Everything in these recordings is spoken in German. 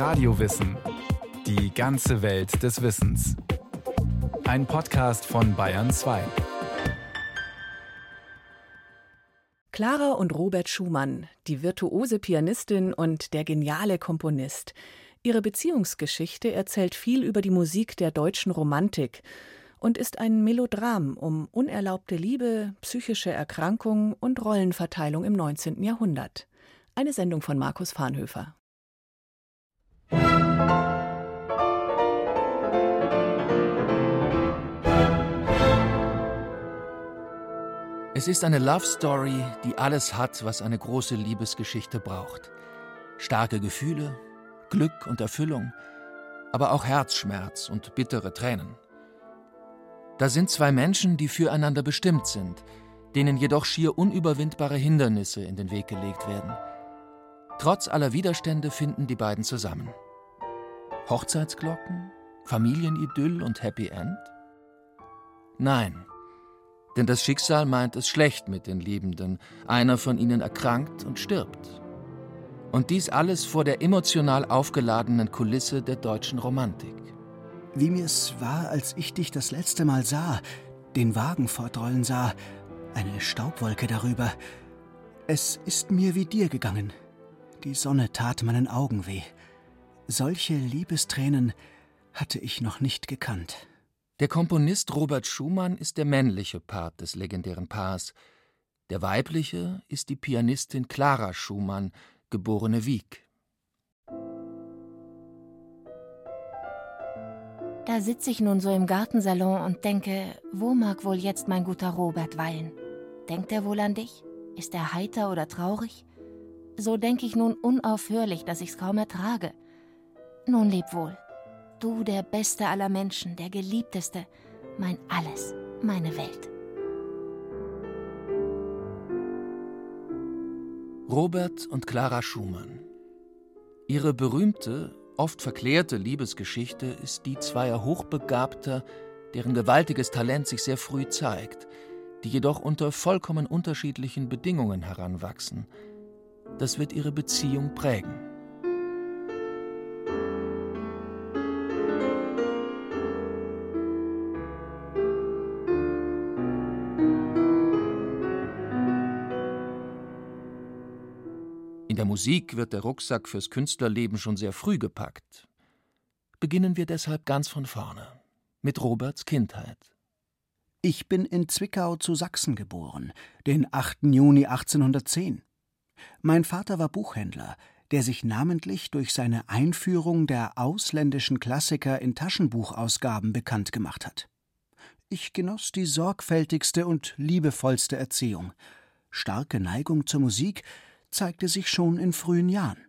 Radiowissen. Die ganze Welt des Wissens. Ein Podcast von Bayern 2. Clara und Robert Schumann, die virtuose Pianistin und der geniale Komponist. Ihre Beziehungsgeschichte erzählt viel über die Musik der deutschen Romantik und ist ein Melodram um unerlaubte Liebe, psychische Erkrankung und Rollenverteilung im 19. Jahrhundert. Eine Sendung von Markus Farnhöfer. Es ist eine Love Story, die alles hat, was eine große Liebesgeschichte braucht. Starke Gefühle, Glück und Erfüllung, aber auch Herzschmerz und bittere Tränen. Da sind zwei Menschen, die füreinander bestimmt sind, denen jedoch schier unüberwindbare Hindernisse in den Weg gelegt werden. Trotz aller Widerstände finden die beiden zusammen. Hochzeitsglocken, Familienidyll und Happy End? Nein, denn das Schicksal meint es schlecht mit den Liebenden. Einer von ihnen erkrankt und stirbt. Und dies alles vor der emotional aufgeladenen Kulisse der deutschen Romantik. Wie mir es war, als ich dich das letzte Mal sah, den Wagen fortrollen sah, eine Staubwolke darüber. Es ist mir wie dir gegangen. Die Sonne tat meinen Augen weh. Solche Liebestränen hatte ich noch nicht gekannt. Der Komponist Robert Schumann ist der männliche Part des legendären Paars. Der weibliche ist die Pianistin Clara Schumann, geborene Wieck. Da sitze ich nun so im Gartensalon und denke, wo mag wohl jetzt mein guter Robert weilen? Denkt er wohl an dich? Ist er heiter oder traurig? So denke ich nun unaufhörlich, dass ich's kaum ertrage. Nun leb wohl. Du, der Beste aller Menschen, der Geliebteste, mein Alles, meine Welt. Robert und Clara Schumann. Ihre berühmte, oft verklärte Liebesgeschichte ist die zweier Hochbegabter, deren gewaltiges Talent sich sehr früh zeigt, die jedoch unter vollkommen unterschiedlichen Bedingungen heranwachsen. Das wird ihre Beziehung prägen. Der Musik wird der Rucksack fürs Künstlerleben schon sehr früh gepackt. Beginnen wir deshalb ganz von vorne, mit Roberts Kindheit. Ich bin in Zwickau zu Sachsen geboren, den 8. Juni 1810. Mein Vater war Buchhändler, der sich namentlich durch seine Einführung der ausländischen Klassiker in Taschenbuchausgaben bekannt gemacht hat. Ich genoss die sorgfältigste und liebevollste Erziehung, starke Neigung zur Musik, zeigte sich schon in frühen Jahren.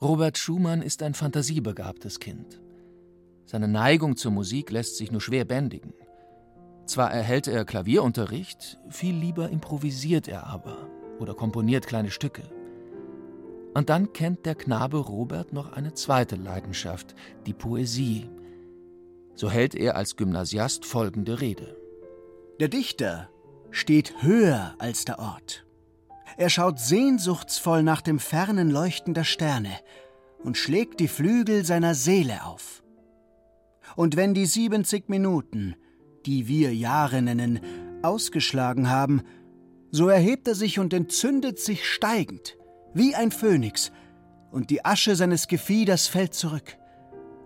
Robert Schumann ist ein fantasiebegabtes Kind. Seine Neigung zur Musik lässt sich nur schwer bändigen. Zwar erhält er Klavierunterricht, viel lieber improvisiert er aber oder komponiert kleine Stücke. Und dann kennt der Knabe Robert noch eine zweite Leidenschaft, die Poesie. So hält er als Gymnasiast folgende Rede. Der Dichter steht höher als der Ort. Er schaut sehnsuchtsvoll nach dem fernen Leuchten der Sterne und schlägt die Flügel seiner Seele auf. Und wenn die 70 Minuten, die wir Jahre nennen, ausgeschlagen haben, so erhebt er sich und entzündet sich steigend, wie ein Phönix, und die Asche seines Gefieders fällt zurück.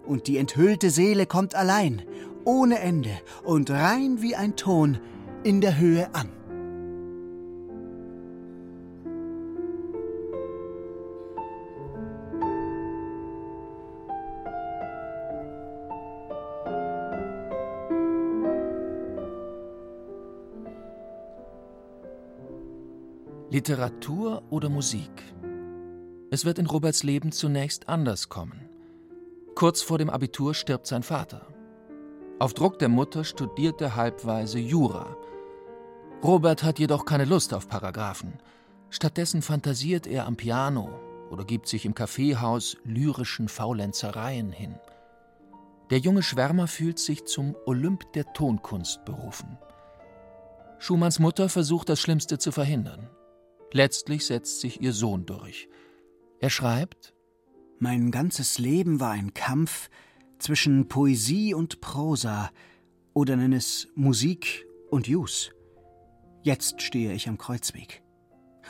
Und die enthüllte Seele kommt allein, ohne Ende und rein wie ein Ton in der Höhe an. Literatur oder Musik? Es wird in Roberts Leben zunächst anders kommen. Kurz vor dem Abitur stirbt sein Vater. Auf Druck der Mutter studiert er halbweise Jura. Robert hat jedoch keine Lust auf Paragraphen. Stattdessen fantasiert er am Piano oder gibt sich im Kaffeehaus lyrischen Faulenzereien hin. Der junge Schwärmer fühlt sich zum Olymp der Tonkunst berufen. Schumanns Mutter versucht das Schlimmste zu verhindern. Letztlich setzt sich ihr Sohn durch. Er schreibt Mein ganzes Leben war ein Kampf zwischen Poesie und Prosa oder nenn es Musik und Jus. Jetzt stehe ich am Kreuzweg.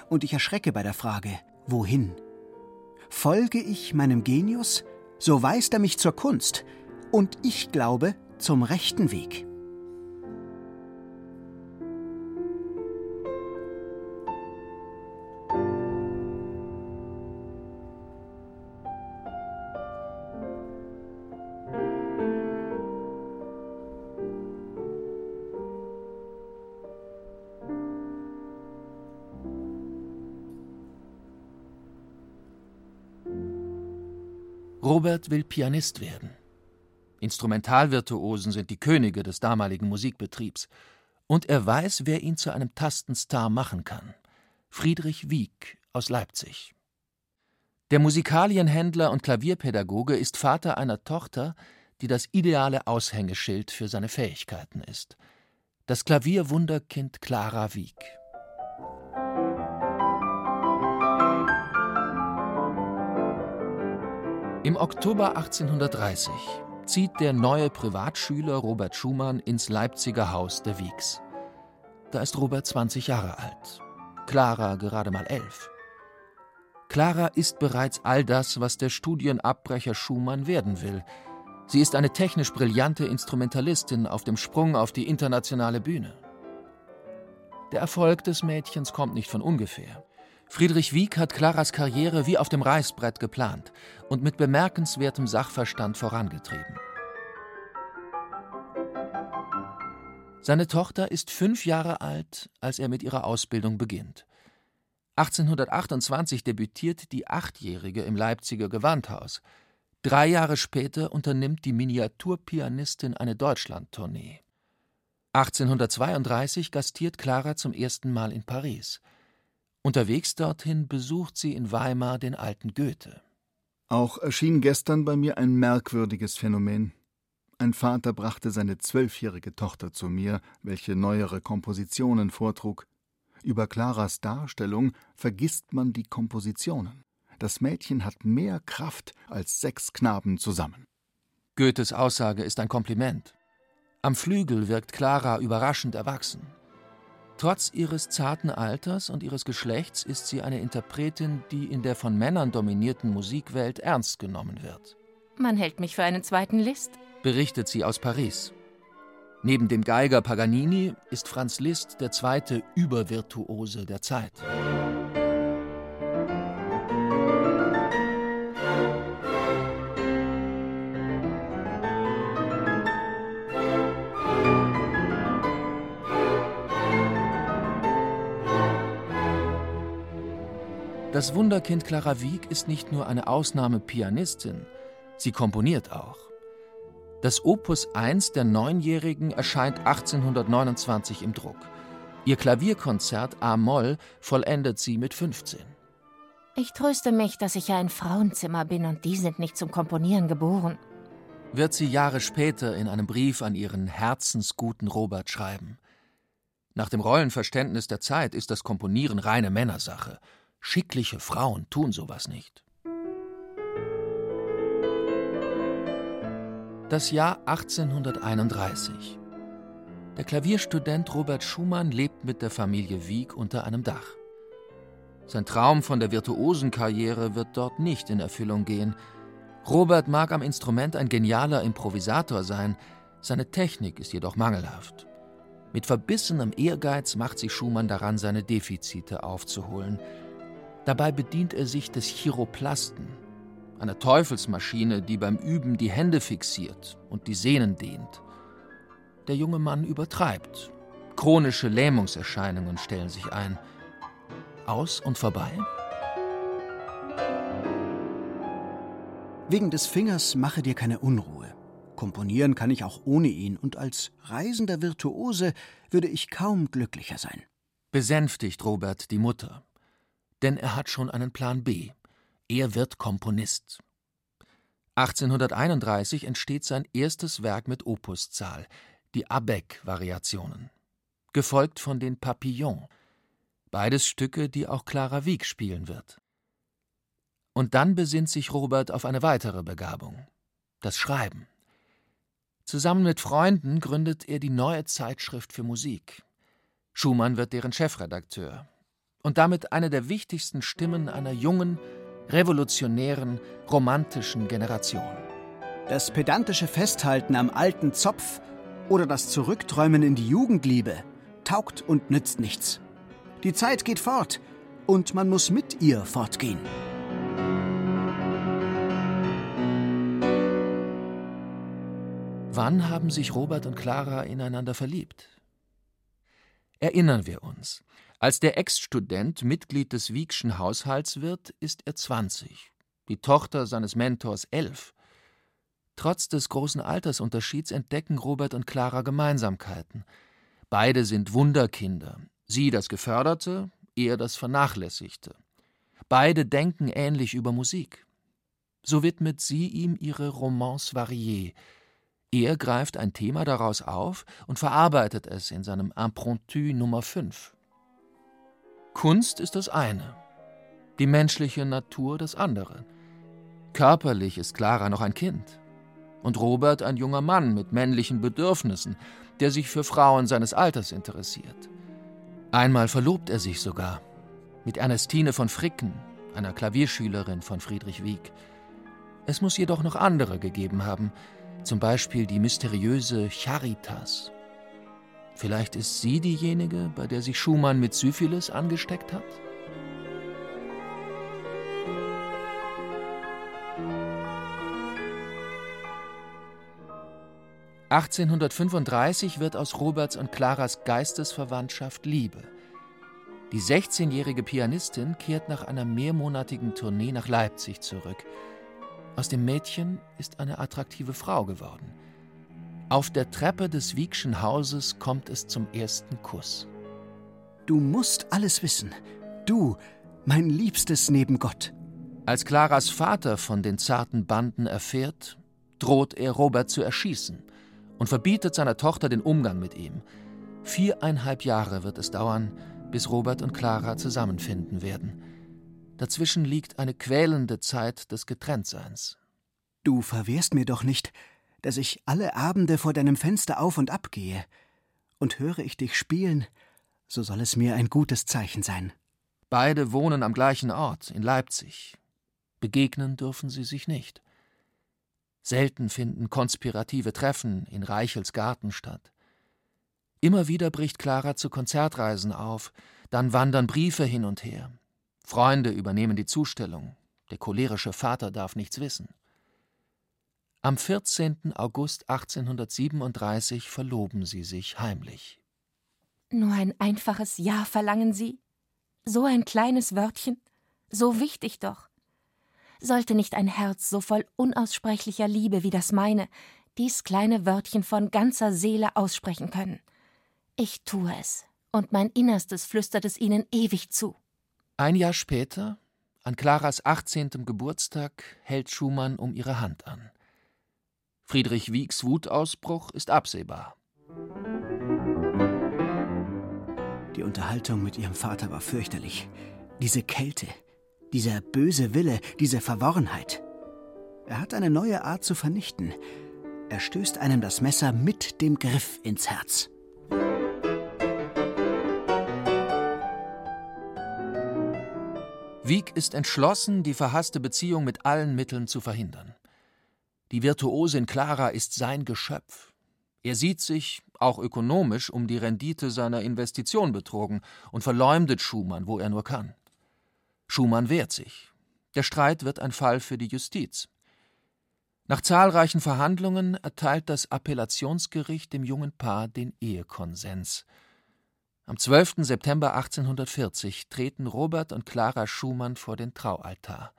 Und ich erschrecke bei der Frage, wohin? Folge ich meinem Genius, so weist er mich zur Kunst, und ich glaube zum rechten Weg. Robert will Pianist werden. Instrumentalvirtuosen sind die Könige des damaligen Musikbetriebs. Und er weiß, wer ihn zu einem Tastenstar machen kann. Friedrich Wieck aus Leipzig. Der Musikalienhändler und Klavierpädagoge ist Vater einer Tochter, die das ideale Aushängeschild für seine Fähigkeiten ist. Das Klavierwunderkind Clara Wieck. Im Oktober 1830 zieht der neue Privatschüler Robert Schumann ins Leipziger Haus der Wieks. Da ist Robert 20 Jahre alt, Clara gerade mal elf. Clara ist bereits all das, was der Studienabbrecher Schumann werden will. Sie ist eine technisch brillante Instrumentalistin auf dem Sprung auf die internationale Bühne. Der Erfolg des Mädchens kommt nicht von ungefähr. Friedrich Wieck hat Claras Karriere wie auf dem Reißbrett geplant und mit bemerkenswertem Sachverstand vorangetrieben. Seine Tochter ist fünf Jahre alt, als er mit ihrer Ausbildung beginnt. 1828 debütiert die Achtjährige im Leipziger Gewandhaus. Drei Jahre später unternimmt die Miniaturpianistin eine Deutschlandtournee. 1832 gastiert Clara zum ersten Mal in Paris. Unterwegs dorthin besucht sie in Weimar den alten Goethe. Auch erschien gestern bei mir ein merkwürdiges Phänomen. Ein Vater brachte seine zwölfjährige Tochter zu mir, welche neuere Kompositionen vortrug. Über Claras Darstellung vergisst man die Kompositionen. Das Mädchen hat mehr Kraft als sechs Knaben zusammen. Goethes Aussage ist ein Kompliment. Am Flügel wirkt Clara überraschend erwachsen. Trotz ihres zarten Alters und ihres Geschlechts ist sie eine Interpretin, die in der von Männern dominierten Musikwelt ernst genommen wird. Man hält mich für einen zweiten Liszt, berichtet sie aus Paris. Neben dem Geiger Paganini ist Franz Liszt der zweite Übervirtuose der Zeit. Das Wunderkind Clara Wieck ist nicht nur eine Ausnahmepianistin, sie komponiert auch. Das Opus 1 der Neunjährigen erscheint 1829 im Druck. Ihr Klavierkonzert A-Moll vollendet sie mit 15. Ich tröste mich, dass ich ja ein Frauenzimmer bin und die sind nicht zum Komponieren geboren. Wird sie Jahre später in einem Brief an ihren herzensguten Robert schreiben. Nach dem Rollenverständnis der Zeit ist das Komponieren reine Männersache. Schickliche Frauen tun sowas nicht. Das Jahr 1831. Der Klavierstudent Robert Schumann lebt mit der Familie Wieck unter einem Dach. Sein Traum von der Virtuosenkarriere wird dort nicht in Erfüllung gehen. Robert mag am Instrument ein genialer Improvisator sein, seine Technik ist jedoch mangelhaft. Mit verbissenem Ehrgeiz macht sich Schumann daran, seine Defizite aufzuholen. Dabei bedient er sich des Chiroplasten, einer Teufelsmaschine, die beim Üben die Hände fixiert und die Sehnen dehnt. Der junge Mann übertreibt. Chronische Lähmungserscheinungen stellen sich ein. Aus und vorbei? Wegen des Fingers mache dir keine Unruhe. Komponieren kann ich auch ohne ihn, und als reisender Virtuose würde ich kaum glücklicher sein. Besänftigt Robert die Mutter denn er hat schon einen Plan B. Er wird Komponist. 1831 entsteht sein erstes Werk mit Opuszahl, die Abeck-Variationen, gefolgt von den Papillons, beides Stücke, die auch Clara Wieck spielen wird. Und dann besinnt sich Robert auf eine weitere Begabung: das Schreiben. Zusammen mit Freunden gründet er die Neue Zeitschrift für Musik. Schumann wird deren Chefredakteur und damit eine der wichtigsten Stimmen einer jungen, revolutionären, romantischen Generation. Das pedantische Festhalten am alten Zopf oder das Zurückträumen in die Jugendliebe taugt und nützt nichts. Die Zeit geht fort und man muss mit ihr fortgehen. Wann haben sich Robert und Clara ineinander verliebt? Erinnern wir uns. Als der Ex-Student Mitglied des Wiegschen Haushalts wird, ist er 20, die Tochter seines Mentors elf. Trotz des großen Altersunterschieds entdecken Robert und Clara Gemeinsamkeiten. Beide sind Wunderkinder, sie das Geförderte, er das Vernachlässigte. Beide denken ähnlich über Musik. So widmet sie ihm ihre Romance variée. Er greift ein Thema daraus auf und verarbeitet es in seinem Impromptu Nummer 5. Kunst ist das eine, die menschliche Natur das andere. Körperlich ist Clara noch ein Kind und Robert ein junger Mann mit männlichen Bedürfnissen, der sich für Frauen seines Alters interessiert. Einmal verlobt er sich sogar mit Ernestine von Fricken, einer Klavierschülerin von Friedrich Wieck. Es muss jedoch noch andere gegeben haben, zum Beispiel die mysteriöse Charitas. Vielleicht ist sie diejenige, bei der sich Schumann mit Syphilis angesteckt hat? 1835 wird aus Roberts und Claras Geistesverwandtschaft Liebe. Die 16-jährige Pianistin kehrt nach einer mehrmonatigen Tournee nach Leipzig zurück. Aus dem Mädchen ist eine attraktive Frau geworden. Auf der Treppe des Wiegschen Hauses kommt es zum ersten Kuss. Du musst alles wissen. Du, mein Liebstes neben Gott. Als Claras Vater von den zarten Banden erfährt, droht er Robert zu erschießen und verbietet seiner Tochter den Umgang mit ihm. Viereinhalb Jahre wird es dauern, bis Robert und Clara zusammenfinden werden. Dazwischen liegt eine quälende Zeit des Getrenntseins. Du verwehrst mir doch nicht, dass ich alle Abende vor deinem Fenster auf und ab gehe. Und höre ich dich spielen, so soll es mir ein gutes Zeichen sein. Beide wohnen am gleichen Ort, in Leipzig. Begegnen dürfen sie sich nicht. Selten finden konspirative Treffen in Reichels Garten statt. Immer wieder bricht Clara zu Konzertreisen auf, dann wandern Briefe hin und her. Freunde übernehmen die Zustellung, der cholerische Vater darf nichts wissen. Am 14. August 1837 verloben sie sich heimlich. Nur ein einfaches Ja verlangen Sie? So ein kleines Wörtchen? So wichtig doch sollte nicht ein Herz so voll unaussprechlicher Liebe wie das meine dies kleine Wörtchen von ganzer Seele aussprechen können. Ich tue es, und mein Innerstes flüstert es ihnen ewig zu. Ein Jahr später, an Claras 18. Geburtstag, hält Schumann um ihre Hand an. Friedrich Wiegs Wutausbruch ist absehbar. Die Unterhaltung mit ihrem Vater war fürchterlich. Diese Kälte, dieser böse Wille, diese Verworrenheit. Er hat eine neue Art zu vernichten. Er stößt einem das Messer mit dem Griff ins Herz. Wieck ist entschlossen, die verhasste Beziehung mit allen Mitteln zu verhindern. Die Virtuosin Clara ist sein Geschöpf. Er sieht sich, auch ökonomisch, um die Rendite seiner Investition betrogen und verleumdet Schumann, wo er nur kann. Schumann wehrt sich. Der Streit wird ein Fall für die Justiz. Nach zahlreichen Verhandlungen erteilt das Appellationsgericht dem jungen Paar den Ehekonsens. Am 12. September 1840 treten Robert und Clara Schumann vor den Traualtar.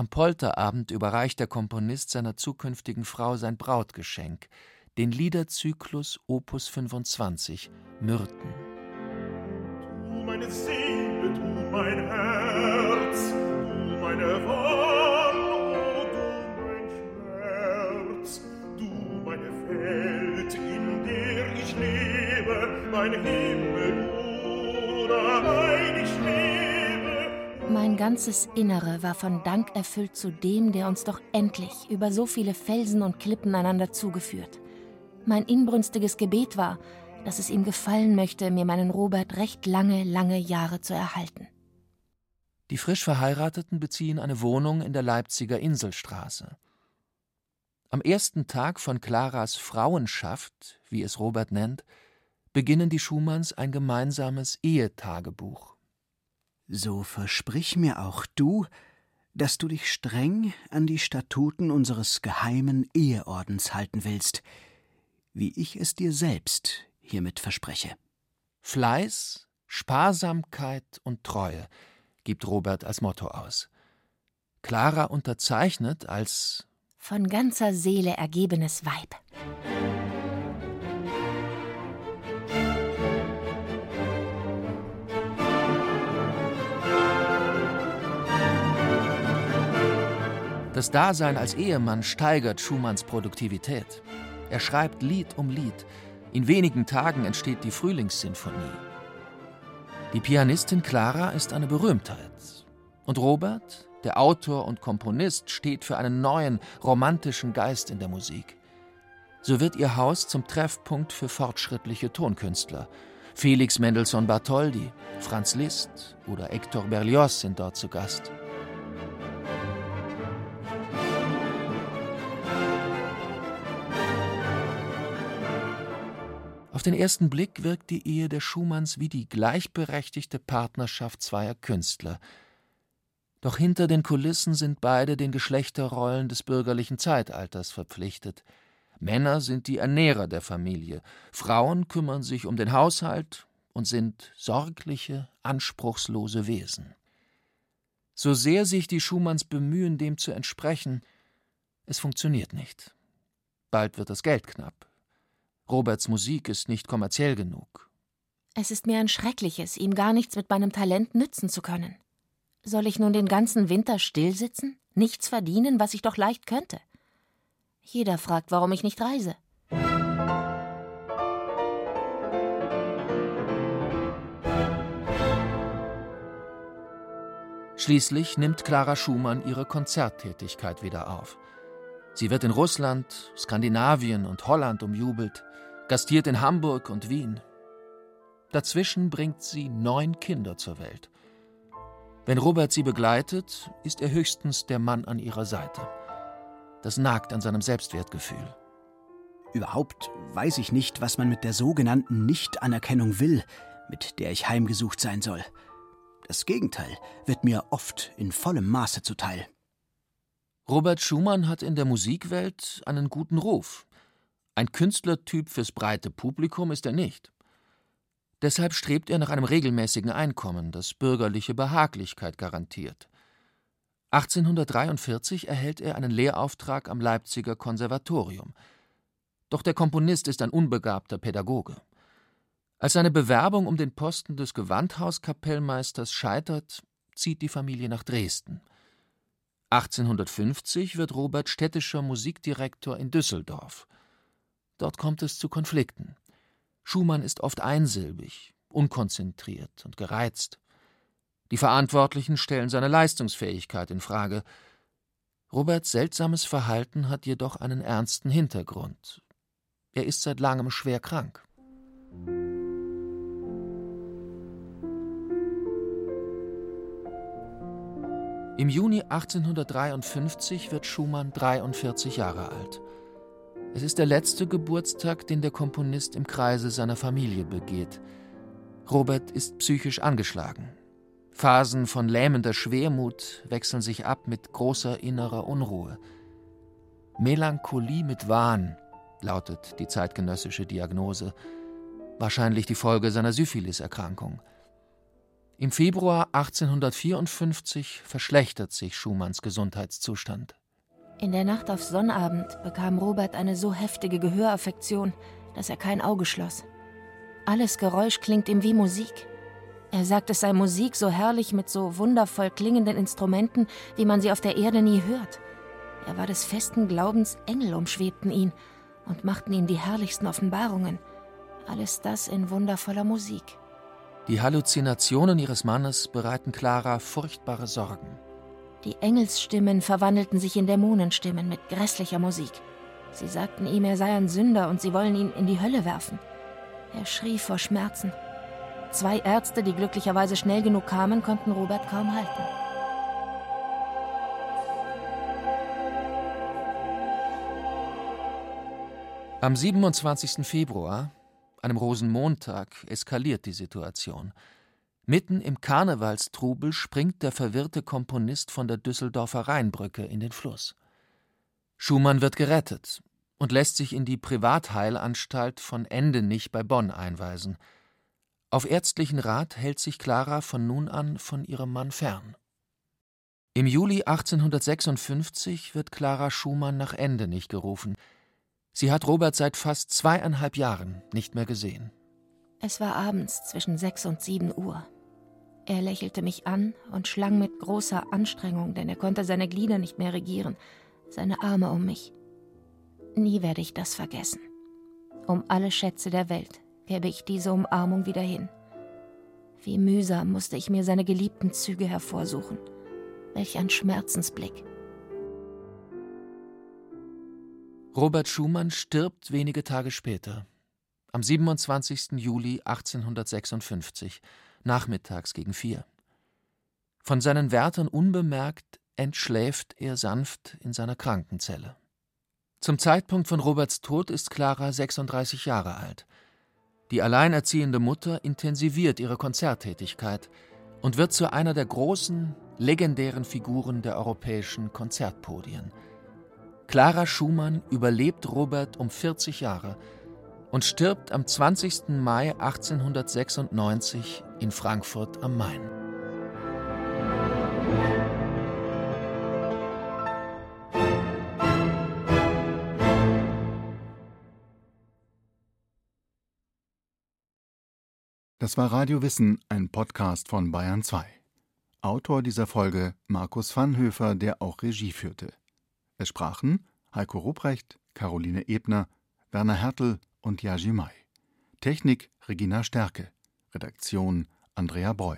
Am Polterabend überreicht der Komponist seiner zukünftigen Frau sein Brautgeschenk, den Liederzyklus Opus 25 Myrten. Du meine Seele, du mein Herz, du meine Wahl, du mein Schmerz, du meine Welt, in der ich lebe, mein Himmel, oder ganzes Innere war von Dank erfüllt zu dem, der uns doch endlich über so viele Felsen und Klippen einander zugeführt. Mein inbrünstiges Gebet war, dass es ihm gefallen möchte, mir meinen Robert recht lange, lange Jahre zu erhalten. Die frisch Verheirateten beziehen eine Wohnung in der Leipziger Inselstraße. Am ersten Tag von Claras Frauenschaft, wie es Robert nennt, beginnen die Schumanns ein gemeinsames Ehetagebuch. So versprich mir auch du, dass du dich streng an die Statuten unseres geheimen Eheordens halten willst, wie ich es dir selbst hiermit verspreche. Fleiß, Sparsamkeit und Treue gibt Robert als Motto aus. Clara unterzeichnet als von ganzer Seele ergebenes Weib. Das Dasein als Ehemann steigert Schumanns Produktivität. Er schreibt Lied um Lied. In wenigen Tagen entsteht die Frühlingssinfonie. Die Pianistin Clara ist eine Berühmtheit. Und Robert, der Autor und Komponist, steht für einen neuen, romantischen Geist in der Musik. So wird ihr Haus zum Treffpunkt für fortschrittliche Tonkünstler. Felix Mendelssohn Bartholdy, Franz Liszt oder Hector Berlioz sind dort zu Gast. Auf den ersten Blick wirkt die Ehe der Schumanns wie die gleichberechtigte Partnerschaft zweier Künstler. Doch hinter den Kulissen sind beide den Geschlechterrollen des bürgerlichen Zeitalters verpflichtet. Männer sind die Ernährer der Familie, Frauen kümmern sich um den Haushalt und sind sorgliche, anspruchslose Wesen. So sehr sich die Schumanns bemühen, dem zu entsprechen, es funktioniert nicht. Bald wird das Geld knapp. Roberts Musik ist nicht kommerziell genug. Es ist mir ein schreckliches, ihm gar nichts mit meinem Talent nützen zu können. Soll ich nun den ganzen Winter stillsitzen, nichts verdienen, was ich doch leicht könnte? Jeder fragt, warum ich nicht reise. Schließlich nimmt Clara Schumann ihre Konzerttätigkeit wieder auf. Sie wird in Russland, Skandinavien und Holland umjubelt gastiert in Hamburg und Wien. Dazwischen bringt sie neun Kinder zur Welt. Wenn Robert sie begleitet, ist er höchstens der Mann an ihrer Seite. Das nagt an seinem Selbstwertgefühl. Überhaupt weiß ich nicht, was man mit der sogenannten Nichtanerkennung will, mit der ich heimgesucht sein soll. Das Gegenteil wird mir oft in vollem Maße zuteil. Robert Schumann hat in der Musikwelt einen guten Ruf. Ein Künstlertyp fürs breite Publikum ist er nicht. Deshalb strebt er nach einem regelmäßigen Einkommen, das bürgerliche Behaglichkeit garantiert. 1843 erhält er einen Lehrauftrag am Leipziger Konservatorium. Doch der Komponist ist ein unbegabter Pädagoge. Als seine Bewerbung um den Posten des Gewandhauskapellmeisters scheitert, zieht die Familie nach Dresden. 1850 wird Robert städtischer Musikdirektor in Düsseldorf. Dort kommt es zu Konflikten. Schumann ist oft einsilbig, unkonzentriert und gereizt. Die Verantwortlichen stellen seine Leistungsfähigkeit in Frage. Roberts seltsames Verhalten hat jedoch einen ernsten Hintergrund. Er ist seit langem schwer krank. Im Juni 1853 wird Schumann 43 Jahre alt. Es ist der letzte Geburtstag, den der Komponist im Kreise seiner Familie begeht. Robert ist psychisch angeschlagen. Phasen von lähmender Schwermut wechseln sich ab mit großer innerer Unruhe. Melancholie mit Wahn lautet die zeitgenössische Diagnose, wahrscheinlich die Folge seiner Syphiliserkrankung. Im Februar 1854 verschlechtert sich Schumanns Gesundheitszustand. In der Nacht auf Sonnabend bekam Robert eine so heftige Gehöraffektion, dass er kein Auge schloss. Alles Geräusch klingt ihm wie Musik. Er sagt, es sei Musik so herrlich mit so wundervoll klingenden Instrumenten, wie man sie auf der Erde nie hört. Er war des festen Glaubens, Engel umschwebten ihn und machten ihm die herrlichsten Offenbarungen. Alles das in wundervoller Musik. Die Halluzinationen ihres Mannes bereiten Clara furchtbare Sorgen. Die Engelsstimmen verwandelten sich in Dämonenstimmen mit grässlicher Musik. Sie sagten ihm, er sei ein Sünder und sie wollen ihn in die Hölle werfen. Er schrie vor Schmerzen. Zwei Ärzte, die glücklicherweise schnell genug kamen, konnten Robert kaum halten. Am 27. Februar, einem Rosenmontag, eskaliert die Situation. Mitten im Karnevalstrubel springt der verwirrte Komponist von der Düsseldorfer Rheinbrücke in den Fluss. Schumann wird gerettet und lässt sich in die Privatheilanstalt von Endenich bei Bonn einweisen. Auf ärztlichen Rat hält sich Clara von nun an von ihrem Mann fern. Im Juli 1856 wird Clara Schumann nach Endenich gerufen. Sie hat Robert seit fast zweieinhalb Jahren nicht mehr gesehen. Es war abends zwischen sechs und sieben Uhr. Er lächelte mich an und schlang mit großer Anstrengung, denn er konnte seine Glieder nicht mehr regieren, seine Arme um mich. Nie werde ich das vergessen. Um alle Schätze der Welt gäbe ich diese Umarmung wieder hin. Wie mühsam musste ich mir seine geliebten Züge hervorsuchen. Welch ein Schmerzensblick. Robert Schumann stirbt wenige Tage später, am 27. Juli 1856, nachmittags gegen vier. Von seinen Wärtern unbemerkt entschläft er sanft in seiner Krankenzelle. Zum Zeitpunkt von Roberts Tod ist Clara 36 Jahre alt. Die alleinerziehende Mutter intensiviert ihre Konzerttätigkeit und wird zu einer der großen, legendären Figuren der europäischen Konzertpodien. Clara Schumann überlebt Robert um 40 Jahre und stirbt am 20. Mai 1896 in Frankfurt am Main. Das war Radio Wissen, ein Podcast von Bayern 2. Autor dieser Folge Markus Vanhöfer, der auch Regie führte. Es sprachen Heiko Ruprecht, Caroline Ebner, Werner Hertel und Yaji Mai. Technik Regina Stärke. Redaktion Andrea Breu.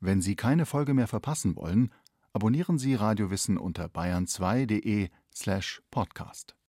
Wenn Sie keine Folge mehr verpassen wollen, abonnieren Sie Radio Wissen unter bayern2.de slash podcast.